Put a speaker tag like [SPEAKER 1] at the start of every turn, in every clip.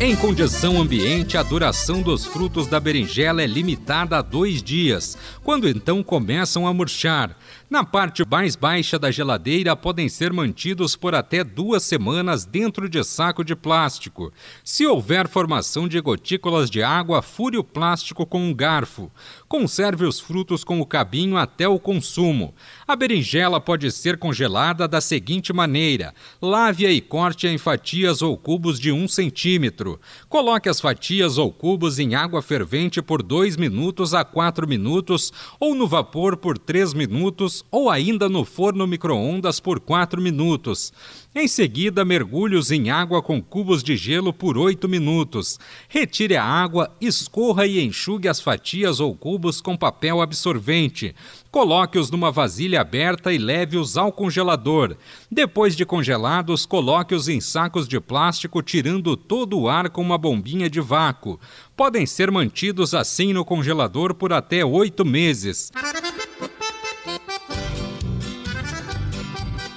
[SPEAKER 1] Em condição ambiente, a duração dos frutos da berinjela é limitada a dois dias, quando então começam a murchar. Na parte mais baixa da geladeira, podem ser mantidos por até duas semanas dentro de saco de plástico. Se houver formação de gotículas de água, fure o plástico com um garfo. Conserve os frutos com o cabinho até o consumo. A berinjela pode ser congelada da seguinte maneira: lave-a e corte-a em fatias ou cubos de um centímetro. Coloque as fatias ou cubos em água fervente por 2 minutos a 4 minutos, ou no vapor por 3 minutos, ou ainda no forno micro-ondas por 4 minutos. Em seguida, mergulhe-os em água com cubos de gelo por 8 minutos. Retire a água, escorra e enxugue as fatias ou cubos com papel absorvente. Coloque-os numa vasilha aberta e leve-os ao congelador. Depois de congelados, coloque-os em sacos de plástico, tirando todo o ar com uma bombinha de vácuo. Podem ser mantidos assim no congelador por até oito meses.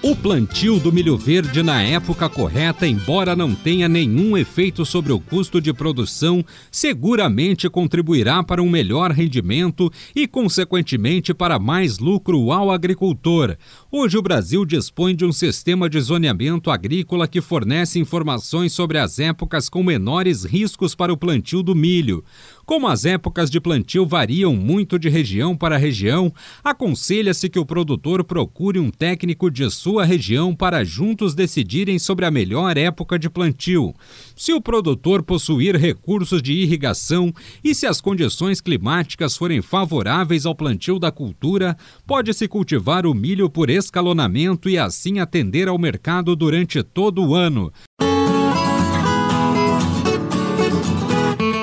[SPEAKER 1] O plantio do milho verde na época correta, embora não tenha nenhum efeito sobre o custo de produção, seguramente contribuirá para um melhor rendimento e, consequentemente, para mais lucro ao agricultor. Hoje, o Brasil dispõe de um sistema de zoneamento agrícola que fornece informações sobre as épocas com menores riscos para o plantio do milho. Como as épocas de plantio variam muito de região para região, aconselha-se que o produtor procure um técnico de sua região para juntos decidirem sobre a melhor época de plantio. Se o produtor possuir recursos de irrigação e se as condições climáticas forem favoráveis ao plantio da cultura, pode-se cultivar o milho por escalonamento e assim atender ao mercado durante todo o ano.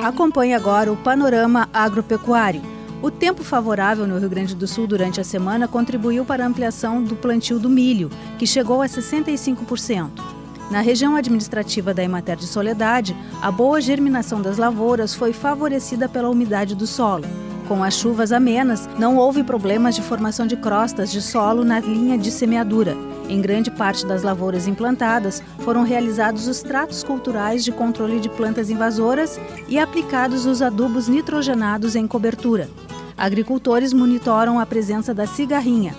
[SPEAKER 2] Acompanhe agora o panorama agropecuário. O tempo favorável no Rio Grande do Sul durante a semana contribuiu para a ampliação do plantio do milho, que chegou a 65%. Na região administrativa da Emater de Soledade, a boa germinação das lavouras foi favorecida pela umidade do solo. Com as chuvas amenas, não houve problemas de formação de crostas de solo na linha de semeadura. Em grande parte das lavouras implantadas, foram realizados os tratos culturais de controle de plantas invasoras e aplicados os adubos nitrogenados em cobertura. Agricultores monitoram a presença da cigarrinha,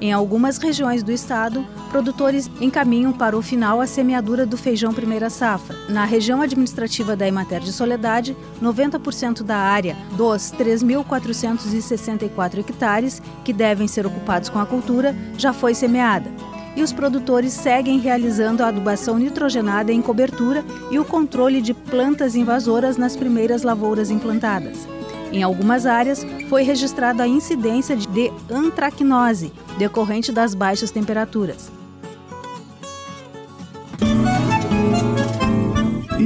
[SPEAKER 2] em algumas regiões do estado, produtores encaminham para o final a semeadura do feijão primeira safra. Na região administrativa da Emater de Soledade, 90% da área dos 3.464 hectares que devem ser ocupados com a cultura já foi semeada. E os produtores seguem realizando a adubação nitrogenada em cobertura e o controle de plantas invasoras nas primeiras lavouras implantadas. Em algumas áreas, foi registrada a incidência de antracnose, decorrente das baixas temperaturas.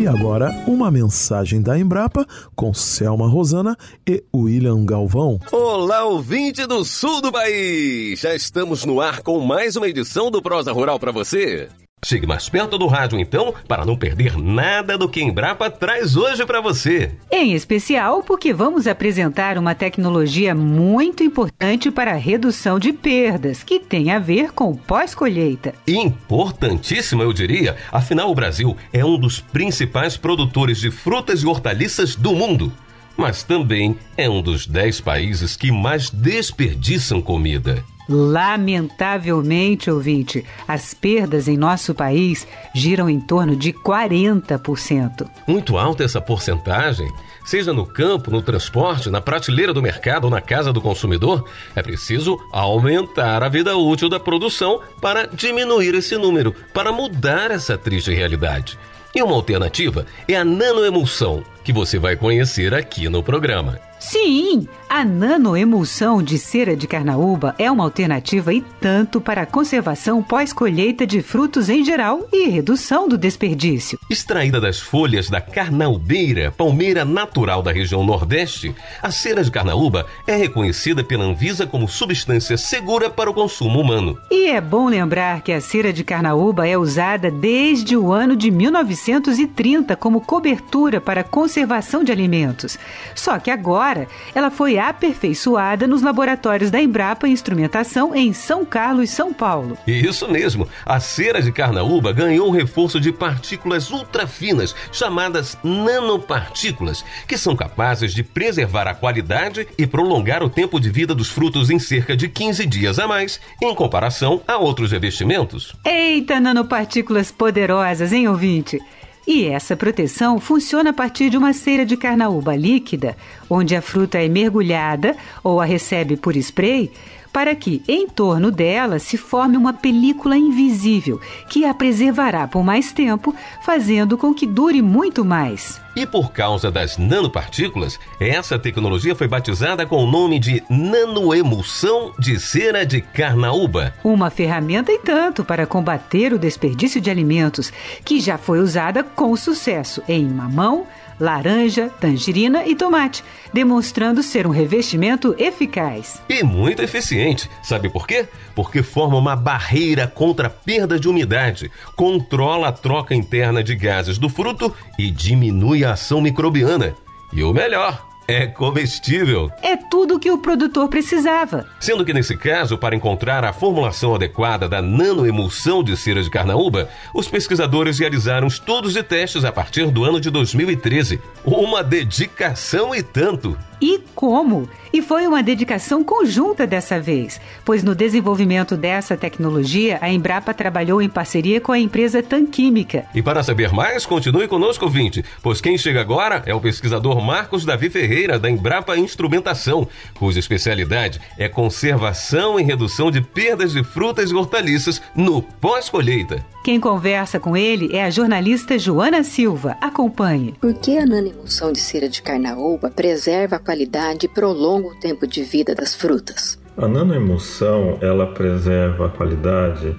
[SPEAKER 3] E agora, uma mensagem da Embrapa com Selma Rosana e William Galvão.
[SPEAKER 4] Olá, ouvinte do sul do país! Já estamos no ar com mais uma edição do Prosa Rural para você. Chegue mais perto do rádio então, para não perder nada do que Embrapa traz hoje para você.
[SPEAKER 5] Em especial porque vamos apresentar uma tecnologia muito importante para a redução de perdas, que tem a ver com pós-colheita.
[SPEAKER 4] Importantíssima, eu diria. Afinal, o Brasil é um dos principais produtores de frutas e hortaliças do mundo. Mas também é um dos 10 países que mais desperdiçam comida.
[SPEAKER 5] Lamentavelmente, ouvinte, as perdas em nosso país giram em torno de 40%.
[SPEAKER 4] Muito alta essa porcentagem? Seja no campo, no transporte, na prateleira do mercado ou na casa do consumidor, é preciso aumentar a vida útil da produção para diminuir esse número, para mudar essa triste realidade. E uma alternativa é a nanoemulsão, que você vai conhecer aqui no programa.
[SPEAKER 5] Sim, a nanoemulsão de cera de carnaúba é uma alternativa e tanto para a conservação pós-colheita de frutos em geral e redução do desperdício.
[SPEAKER 4] Extraída das folhas da carnaubeira, palmeira natural da região Nordeste, a cera de carnaúba é reconhecida pela Anvisa como substância segura para o consumo humano.
[SPEAKER 5] E é bom lembrar que a cera de carnaúba é usada desde o ano de 1930 como cobertura para conservação de alimentos. Só que agora ela foi aperfeiçoada nos laboratórios da Embrapa Instrumentação em São Carlos, São Paulo.
[SPEAKER 4] Isso mesmo. A cera de carnaúba ganhou um reforço de partículas ultrafinas, chamadas nanopartículas, que são capazes de preservar a qualidade e prolongar o tempo de vida dos frutos em cerca de 15 dias a mais, em comparação a outros revestimentos.
[SPEAKER 5] Eita, nanopartículas poderosas, hein, ouvinte? E essa proteção funciona a partir de uma cera de carnaúba líquida, onde a fruta é mergulhada ou a recebe por spray, para que em torno dela se forme uma película invisível que a preservará por mais tempo, fazendo com que dure muito mais.
[SPEAKER 4] E por causa das nanopartículas, essa tecnologia foi batizada com o nome de nanoemulsão de cera de carnaúba.
[SPEAKER 5] Uma ferramenta e tanto para combater o desperdício de alimentos, que já foi usada com sucesso em mamão, laranja, tangerina e tomate, demonstrando ser um revestimento eficaz.
[SPEAKER 4] E muito eficiente. Sabe por quê? Porque forma uma barreira contra a perda de umidade, controla a troca interna de gases do fruto e diminui ação microbiana. E o melhor, é comestível.
[SPEAKER 5] É tudo o que o produtor precisava.
[SPEAKER 4] Sendo que nesse caso, para encontrar a formulação adequada da nanoemulsão de cera de carnaúba, os pesquisadores realizaram estudos e testes a partir do ano de 2013. Uma dedicação e tanto.
[SPEAKER 5] E como? E foi uma dedicação conjunta dessa vez, pois no desenvolvimento dessa tecnologia, a Embrapa trabalhou em parceria com a empresa Tanquímica.
[SPEAKER 4] E para saber mais, continue conosco, ouvinte, pois quem chega agora é o pesquisador Marcos Davi Ferreira, da Embrapa Instrumentação, cuja especialidade é conservação e redução de perdas de frutas e hortaliças no pós-colheita.
[SPEAKER 5] Quem conversa com ele é a jornalista Joana Silva. Acompanhe.
[SPEAKER 6] Por que a nanoemulsão de cera de carnaúba preserva a qualidade e prolonga o tempo de vida das frutas?
[SPEAKER 7] A nanoemulsão, ela preserva a qualidade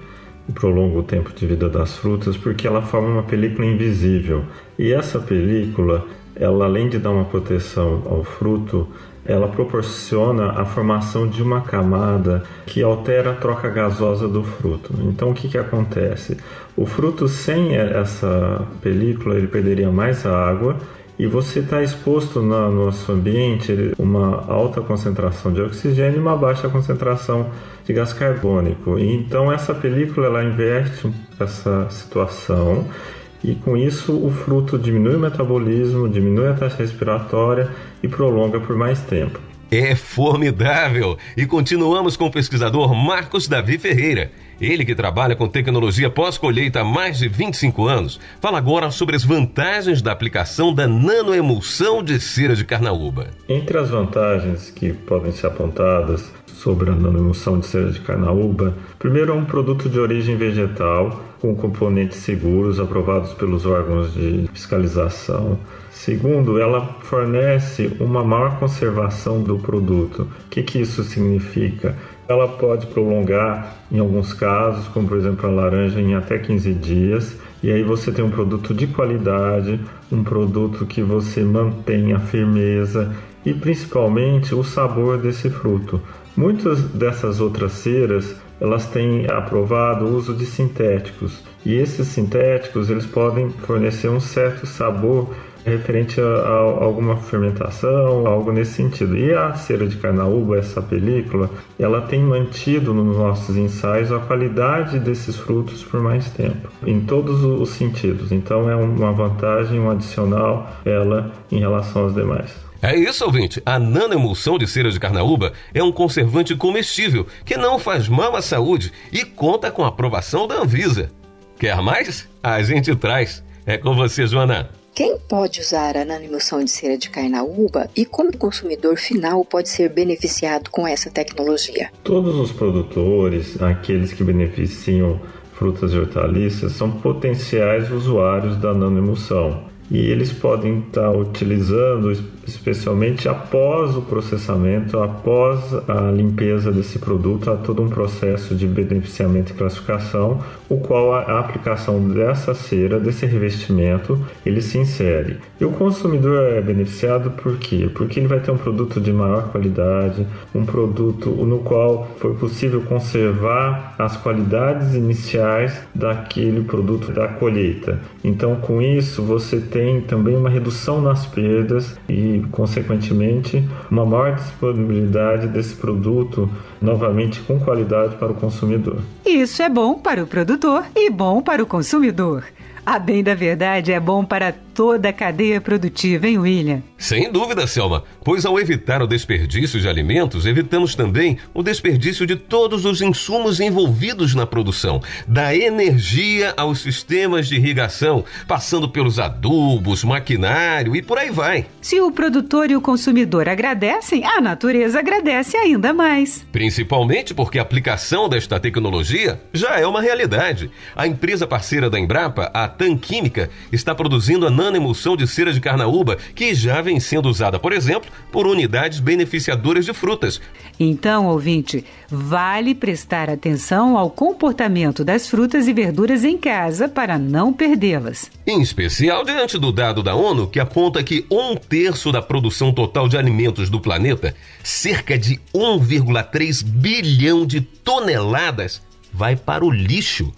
[SPEAKER 7] e prolonga o tempo de vida das frutas porque ela forma uma película invisível. E essa película, ela além de dar uma proteção ao fruto, ela proporciona a formação de uma camada que altera a troca gasosa do fruto. Então o que, que acontece? O fruto sem essa película ele perderia mais água e você está exposto no nosso ambiente uma alta concentração de oxigênio e uma baixa concentração de gás carbônico. Então essa película ela inverte essa situação e com isso o fruto diminui o metabolismo, diminui a taxa respiratória e prolonga por mais tempo.
[SPEAKER 4] É formidável! E continuamos com o pesquisador Marcos Davi Ferreira. Ele que trabalha com tecnologia pós-colheita há mais de 25 anos, fala agora sobre as vantagens da aplicação da nanoemulsão de cera de carnaúba.
[SPEAKER 7] Entre as vantagens que podem ser apontadas sobre a nanoemulsão de cera de carnaúba, primeiro é um produto de origem vegetal com componentes seguros aprovados pelos órgãos de fiscalização. Segundo, ela fornece uma maior conservação do produto. O que, que isso significa? Ela pode prolongar, em alguns casos, como por exemplo a laranja, em até 15 dias, e aí você tem um produto de qualidade, um produto que você mantém a firmeza e principalmente o sabor desse fruto. Muitas dessas outras ceras elas têm aprovado o uso de sintéticos e esses sintéticos eles podem fornecer um certo sabor referente a, a, alguma fermentação, algo nesse sentido. E a cera de carnaúba, essa película, ela tem mantido nos nossos ensaios a qualidade desses frutos por mais tempo, em todos os sentidos. Então é uma vantagem, um adicional ela em relação aos demais.
[SPEAKER 4] É isso, ouvinte. A nanoemulsão de cera de carnaúba é um conservante comestível que não faz mal à saúde e conta com a aprovação da Anvisa. Quer mais? A gente traz. É com você, Joana.
[SPEAKER 6] Quem pode usar a nanoemulsão de cera de carnaúba e como o consumidor final pode ser beneficiado com essa tecnologia?
[SPEAKER 7] Todos os produtores, aqueles que beneficiam frutas e hortaliças, são potenciais usuários da nanoemulsão. e eles podem estar utilizando especialmente após o processamento, após a limpeza desse produto, há todo um processo de beneficiamento e classificação, o qual a aplicação dessa cera, desse revestimento, ele se insere. E o consumidor é beneficiado por quê? Porque ele vai ter um produto de maior qualidade, um produto no qual foi possível conservar as qualidades iniciais daquele produto da colheita. Então, com isso, você tem também uma redução nas perdas e, consequentemente, uma maior disponibilidade desse produto novamente com qualidade para o consumidor.
[SPEAKER 5] Isso é bom para o produtor e bom para o consumidor. A bem da verdade é bom para toda a cadeia produtiva, hein, William?
[SPEAKER 4] Sem dúvida, Selma, pois ao evitar o desperdício de alimentos, evitamos também o desperdício de todos os insumos envolvidos na produção, da energia aos sistemas de irrigação, passando pelos adubos, maquinário e por aí vai.
[SPEAKER 5] Se o produtor e o consumidor agradecem, a natureza agradece ainda mais.
[SPEAKER 4] Principalmente porque a aplicação desta tecnologia já é uma realidade. A empresa parceira da Embrapa, a TAN Química, está produzindo a nanoemulsão de cera de carnaúba, que já vem sendo usada, por exemplo, por unidades beneficiadoras de frutas.
[SPEAKER 5] Então, ouvinte, vale prestar atenção ao comportamento das frutas e verduras em casa para não perdê-las.
[SPEAKER 4] Em especial diante do dado da ONU que aponta que um terço da produção total de alimentos do planeta, cerca de 1,3 bilhão de toneladas, vai para o lixo.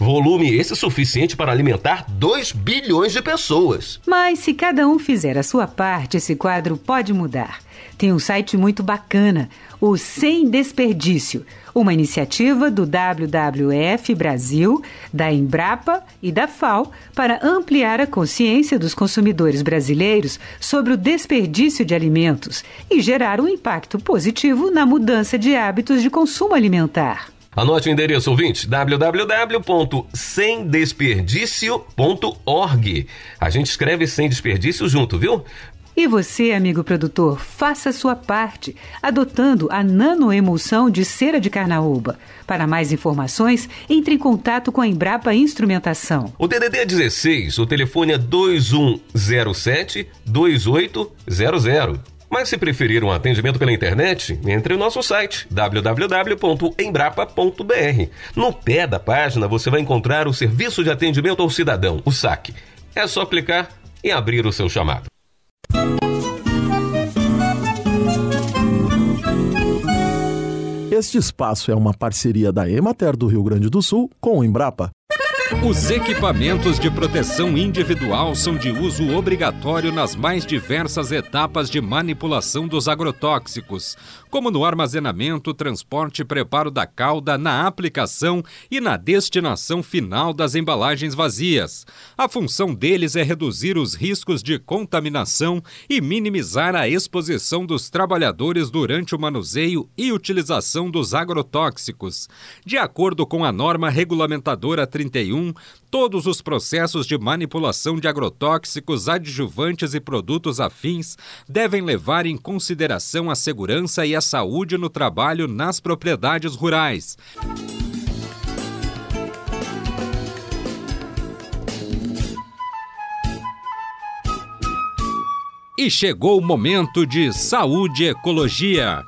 [SPEAKER 4] Volume esse suficiente para alimentar 2 bilhões de pessoas.
[SPEAKER 5] Mas se cada um fizer a sua parte, esse quadro pode mudar. Tem um site muito bacana, o Sem Desperdício, uma iniciativa do WWF Brasil, da Embrapa e da FAO para ampliar a consciência dos consumidores brasileiros sobre o desperdício de alimentos e gerar um impacto positivo na mudança de hábitos de consumo alimentar.
[SPEAKER 4] Anote o endereço, ouvinte, www.semdesperdício.org. A gente escreve sem desperdício junto, viu?
[SPEAKER 5] E você, amigo produtor, faça a sua parte, adotando a nanoemulsão de cera de carnaúba. Para mais informações, entre em contato com a Embrapa Instrumentação.
[SPEAKER 4] O DDD é 16, o telefone é 2107 2800. Mas se preferir um atendimento pela internet, entre no nosso site www.embrapa.br. No pé da página você vai encontrar o Serviço de Atendimento ao Cidadão, o SAC. É só clicar e abrir o seu chamado.
[SPEAKER 3] Este espaço é uma parceria da Emater do Rio Grande do Sul com o Embrapa.
[SPEAKER 1] Os equipamentos de proteção individual são de uso obrigatório nas mais diversas etapas de manipulação dos agrotóxicos, como no armazenamento, transporte e preparo da calda, na aplicação e na destinação final das embalagens vazias. A função deles é reduzir os riscos de contaminação e minimizar a exposição dos trabalhadores durante o manuseio e utilização dos agrotóxicos. De acordo com a norma regulamentadora 31, todos os processos de manipulação de agrotóxicos, adjuvantes e produtos afins devem levar em consideração a segurança e a saúde no trabalho nas propriedades rurais. E chegou o momento de saúde e ecologia.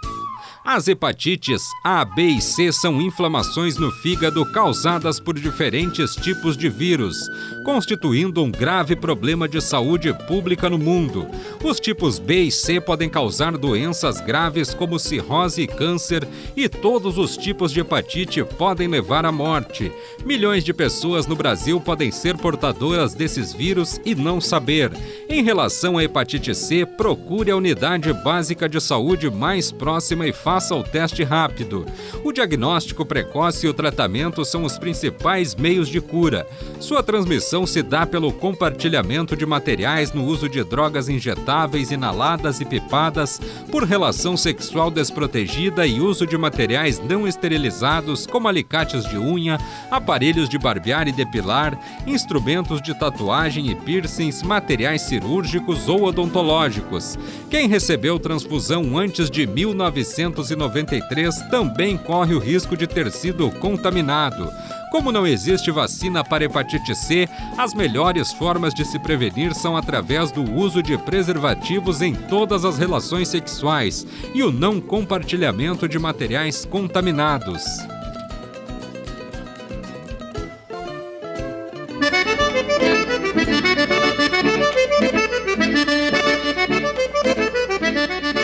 [SPEAKER 1] As hepatites A, B e C são inflamações no fígado causadas por diferentes tipos de vírus, constituindo um grave problema de saúde pública no mundo. Os tipos B e C podem causar doenças graves como cirrose e câncer, e todos os tipos de hepatite podem levar à morte. Milhões de pessoas no Brasil podem ser portadoras desses vírus e não saber. Em relação à hepatite C, procure a unidade básica de saúde mais próxima e faça o teste rápido. O diagnóstico precoce e o tratamento são os principais meios de cura. Sua transmissão se dá pelo compartilhamento de materiais no uso de drogas injetáveis, inaladas e pipadas, por relação sexual desprotegida e uso de materiais não esterilizados, como alicates de unha, aparelhos de barbear e depilar, instrumentos de tatuagem e piercings, materiais cirúrgicos ou odontológicos. Quem recebeu transfusão antes de 1900 1993 também corre o risco de ter sido contaminado. Como não existe vacina para hepatite C, as melhores formas de se prevenir são através do uso de preservativos em todas as relações sexuais e o não compartilhamento de materiais contaminados.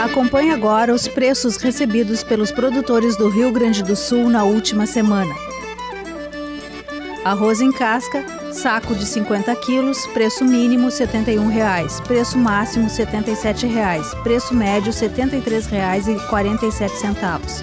[SPEAKER 2] Acompanhe agora os preços recebidos pelos produtores do Rio Grande do Sul na última semana. Arroz em casca, saco de 50 quilos, preço mínimo R$ 71,00, preço máximo R$ 77,00, preço médio R$ 73,47.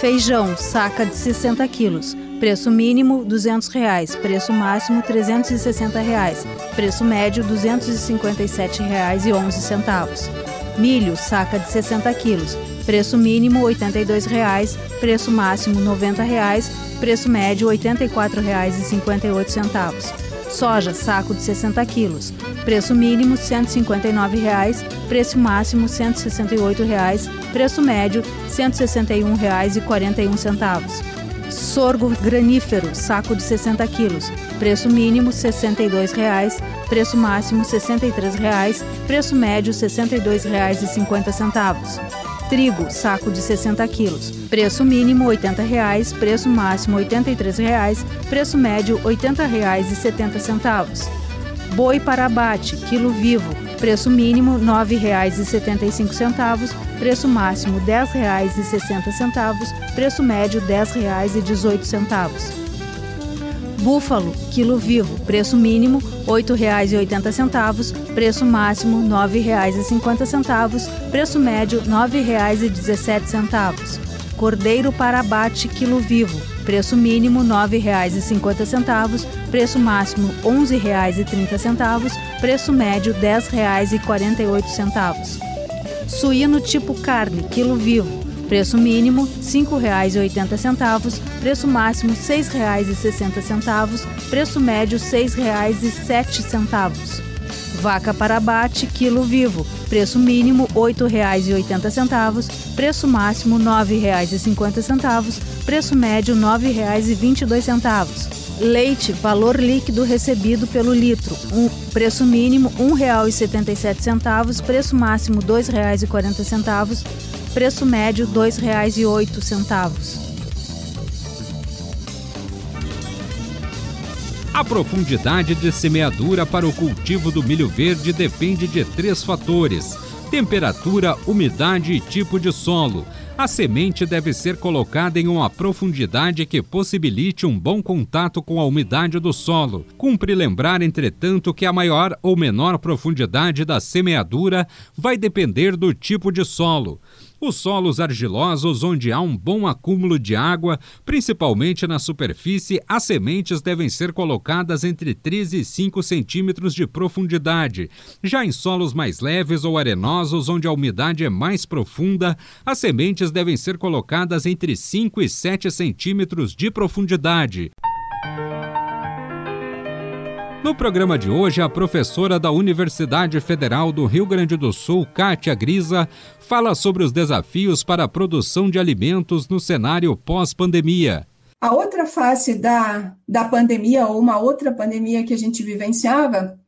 [SPEAKER 2] Feijão, saca de 60 quilos, preço mínimo R$ 200,00, preço máximo R$ 360,00, preço médio R$ 257,11. Milho, saca de 60 quilos, preço mínimo R$ 82,00, preço máximo R$ 90,00, preço médio R$ 84,58. Soja, saco de 60 quilos, preço mínimo R$ 159,00, preço máximo R$ 168,00, preço médio R$ 161,41. Sorgo granífero, saco de 60 quilos, preço mínimo R$ 62,00, preço máximo R$ 63,00, preço médio R$ 62,50. Trigo, saco de 60 quilos, preço mínimo R$ 80,00, preço máximo R$ 83,00, preço médio R$ 80,70. Boi para abate, quilo vivo, preço mínimo R$ 9,75, preço máximo R$ 10,60, preço médio R$ 10,18. Búfalo, quilo vivo, preço mínimo R$ 8,80, preço máximo R$ 9,50, preço médio R$ 9,17. Cordeiro para abate, quilo vivo, preço mínimo R$ 9,50, preço máximo R$ 11,30, preço médio R$ 10,48. Suíno tipo carne, quilo vivo, preço mínimo R$ 5,80, preço máximo R$ 6,60, preço médio R$ 6,07. Vaca para abate, quilo vivo, preço mínimo R$ 8,80, preço máximo R$ 9,50, preço médio R$ 9,22. Leite, valor líquido recebido pelo litro, um, preço mínimo R$ 1,77, preço máximo R$ 2,40, preço médio R$ 2,08.
[SPEAKER 1] A profundidade de semeadura para o cultivo do milho verde depende de três fatores: temperatura, umidade e tipo de solo. A semente deve ser colocada em uma profundidade que possibilite um bom contato com a umidade do solo. Cumpre lembrar, entretanto, que a maior ou menor profundidade da semeadura vai depender do tipo de solo. Os solos argilosos, onde há um bom acúmulo de água, principalmente na superfície, as sementes devem ser colocadas entre 3 e 5 centímetros de profundidade. Já em solos mais leves ou arenosos, onde a umidade é mais profunda, as sementes devem ser colocadas entre 5 e 7 centímetros de profundidade. No programa de hoje, a professora da Universidade Federal do Rio Grande do Sul, Kátia Grisa, fala sobre os desafios para a produção de alimentos no cenário pós-pandemia.
[SPEAKER 8] A outra face da, da pandemia, ou uma outra pandemia que a gente vivenciava,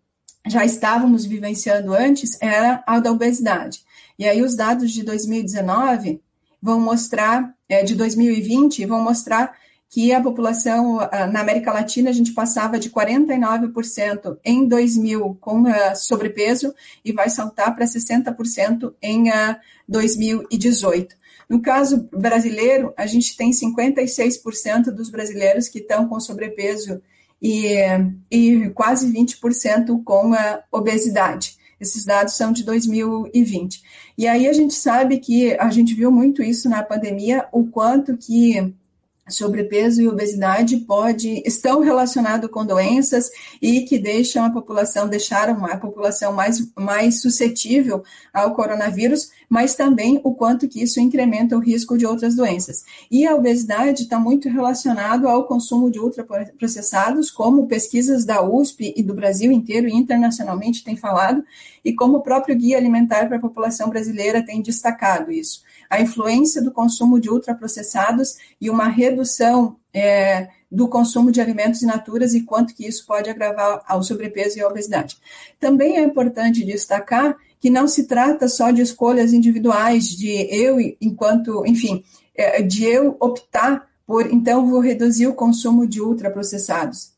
[SPEAKER 8] já estávamos vivenciando antes, era a da obesidade. E aí os dados de 2019 vão mostrar, é, de 2020, vão mostrar que a população ah, na América Latina a gente passava de 49% em 2000 com uh, sobrepeso e vai saltar para 60% em uh, 2018. No caso brasileiro, a gente tem 56% dos brasileiros que estão com sobrepeso e, e quase 20% com a obesidade. Esses dados são de 2020. E aí a gente sabe que a gente viu muito isso na pandemia, o quanto que sobrepeso e obesidade pode estão relacionados com doenças e que deixam a população deixaram a população mais mais suscetível ao coronavírus, mas também o quanto que isso incrementa o risco de outras doenças. E a obesidade está muito relacionado ao consumo de ultraprocessados, como pesquisas da USP e do Brasil inteiro e internacionalmente têm falado, e como o próprio Guia Alimentar para a População Brasileira tem destacado isso a influência do consumo de ultraprocessados e uma redução é, do consumo de alimentos in e quanto que isso pode agravar ao sobrepeso e à obesidade. Também é importante destacar que não se trata só de escolhas individuais, de eu, enquanto, enfim, é, de eu optar por, então, vou reduzir o consumo de ultraprocessados.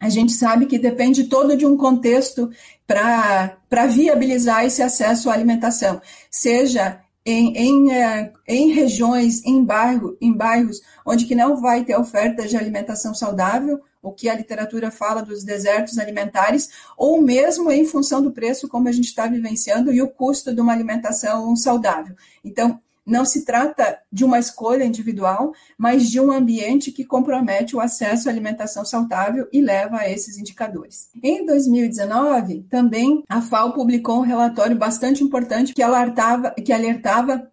[SPEAKER 8] A gente sabe que depende todo de um contexto para viabilizar esse acesso à alimentação, seja em, em, é, em regiões, em, bairro, em bairros onde que não vai ter oferta de alimentação saudável, o que a literatura fala dos desertos alimentares, ou mesmo em função do preço como a gente está vivenciando e o custo de uma alimentação saudável. Então, não se trata de uma escolha individual, mas de um ambiente que compromete o acesso à alimentação saudável e leva a esses indicadores. Em 2019, também a FAO publicou um relatório bastante importante que alertava, que alertava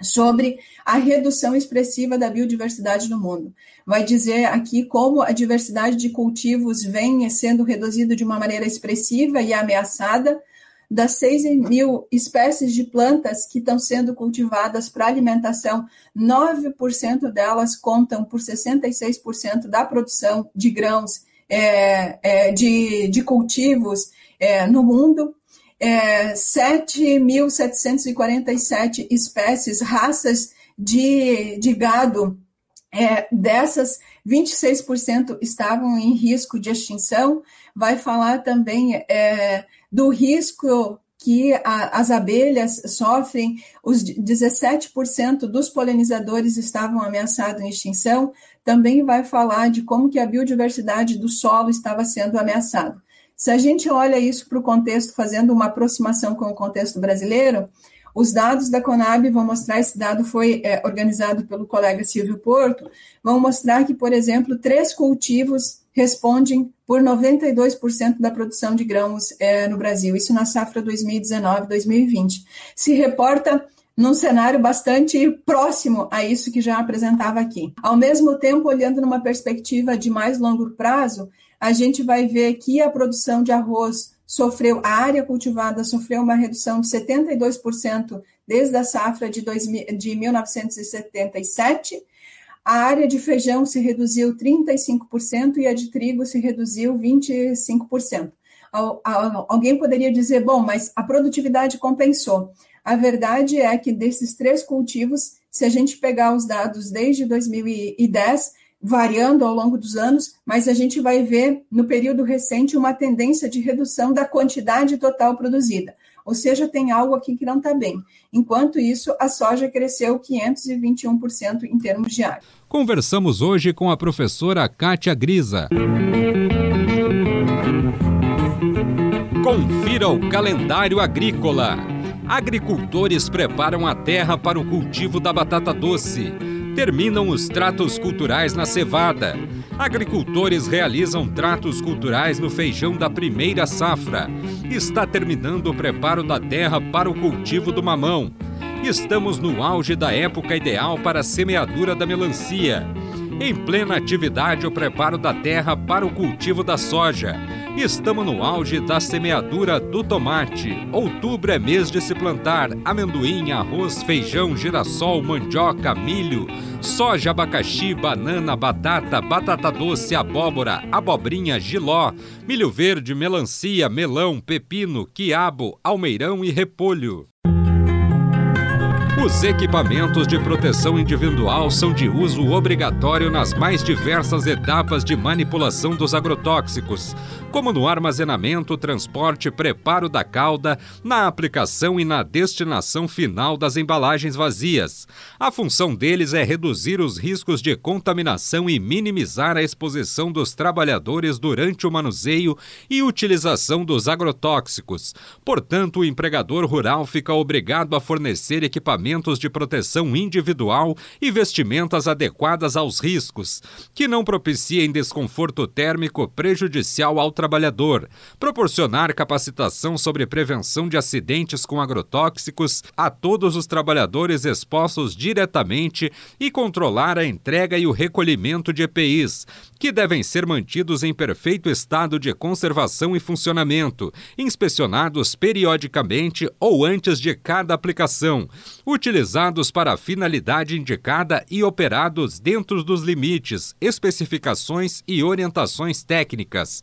[SPEAKER 8] sobre a redução expressiva da biodiversidade no mundo. Vai dizer aqui como a diversidade de cultivos vem sendo reduzida de uma maneira expressiva e ameaçada. Das 6 mil espécies de plantas que estão sendo cultivadas para alimentação, 9% delas contam por 66% da produção de grãos é, é, de, de cultivos é, no mundo é, 7.747 espécies, raças de, de gado. É, dessas, 26% estavam em risco de extinção. Vai falar também é, do risco que a, as abelhas sofrem, os 17% dos polinizadores estavam ameaçados em extinção. Também vai falar de como que a biodiversidade do solo estava sendo ameaçada. Se a gente olha isso para o contexto, fazendo uma aproximação com o contexto brasileiro, os dados da Conab vão mostrar, esse dado foi é, organizado pelo colega Silvio Porto, vão mostrar que, por exemplo, três cultivos respondem por 92% da produção de grãos é, no Brasil, isso na safra 2019-2020. Se reporta num cenário bastante próximo a isso que já apresentava aqui. Ao mesmo tempo, olhando numa perspectiva de mais longo prazo, a gente vai ver que a produção de arroz sofreu, a área cultivada sofreu uma redução de 72% desde a safra de, 2000, de 1977, a área de feijão se reduziu 35% e a de trigo se reduziu 25%. Alguém poderia dizer, bom, mas a produtividade compensou. A verdade é que desses três cultivos, se a gente pegar os dados desde 2010, variando ao longo dos anos, mas a gente vai ver no período recente uma tendência de redução da quantidade total produzida. Ou seja, tem algo aqui que não está bem. Enquanto isso, a soja cresceu 521% em termos área.
[SPEAKER 1] Conversamos hoje com a professora Kátia Grisa. Confira o calendário agrícola. Agricultores preparam a terra para o cultivo da batata doce terminam os tratos culturais na cevada. Agricultores realizam tratos culturais no feijão da primeira safra. Está terminando o preparo da terra para o cultivo do mamão. Estamos no auge da época ideal para a semeadura da melancia. Em plena atividade, o preparo da terra para o cultivo da soja. Estamos no auge da semeadura do tomate. Outubro é mês de se plantar amendoim, arroz, feijão, girassol, mandioca, milho, soja, abacaxi, banana, batata, batata doce, abóbora, abobrinha, giló, milho verde, melancia, melão, pepino, quiabo, almeirão e repolho. Os equipamentos de proteção individual são de uso obrigatório nas mais diversas etapas de manipulação dos agrotóxicos, como no armazenamento, transporte, preparo da calda, na aplicação e na destinação final das embalagens vazias. A função deles é reduzir os riscos de contaminação e minimizar a exposição dos trabalhadores durante o manuseio e utilização dos agrotóxicos. Portanto, o empregador rural fica obrigado a fornecer equipamentos de proteção individual e vestimentas adequadas aos riscos, que não propiciem desconforto térmico prejudicial ao trabalhador, proporcionar capacitação sobre prevenção de acidentes com agrotóxicos a todos os trabalhadores expostos diretamente e controlar a entrega e o recolhimento de EPIs, que devem ser mantidos em perfeito estado de conservação e funcionamento, inspecionados periodicamente ou antes de cada aplicação, utilizados para a finalidade indicada e operados dentro dos limites, especificações e orientações técnicas.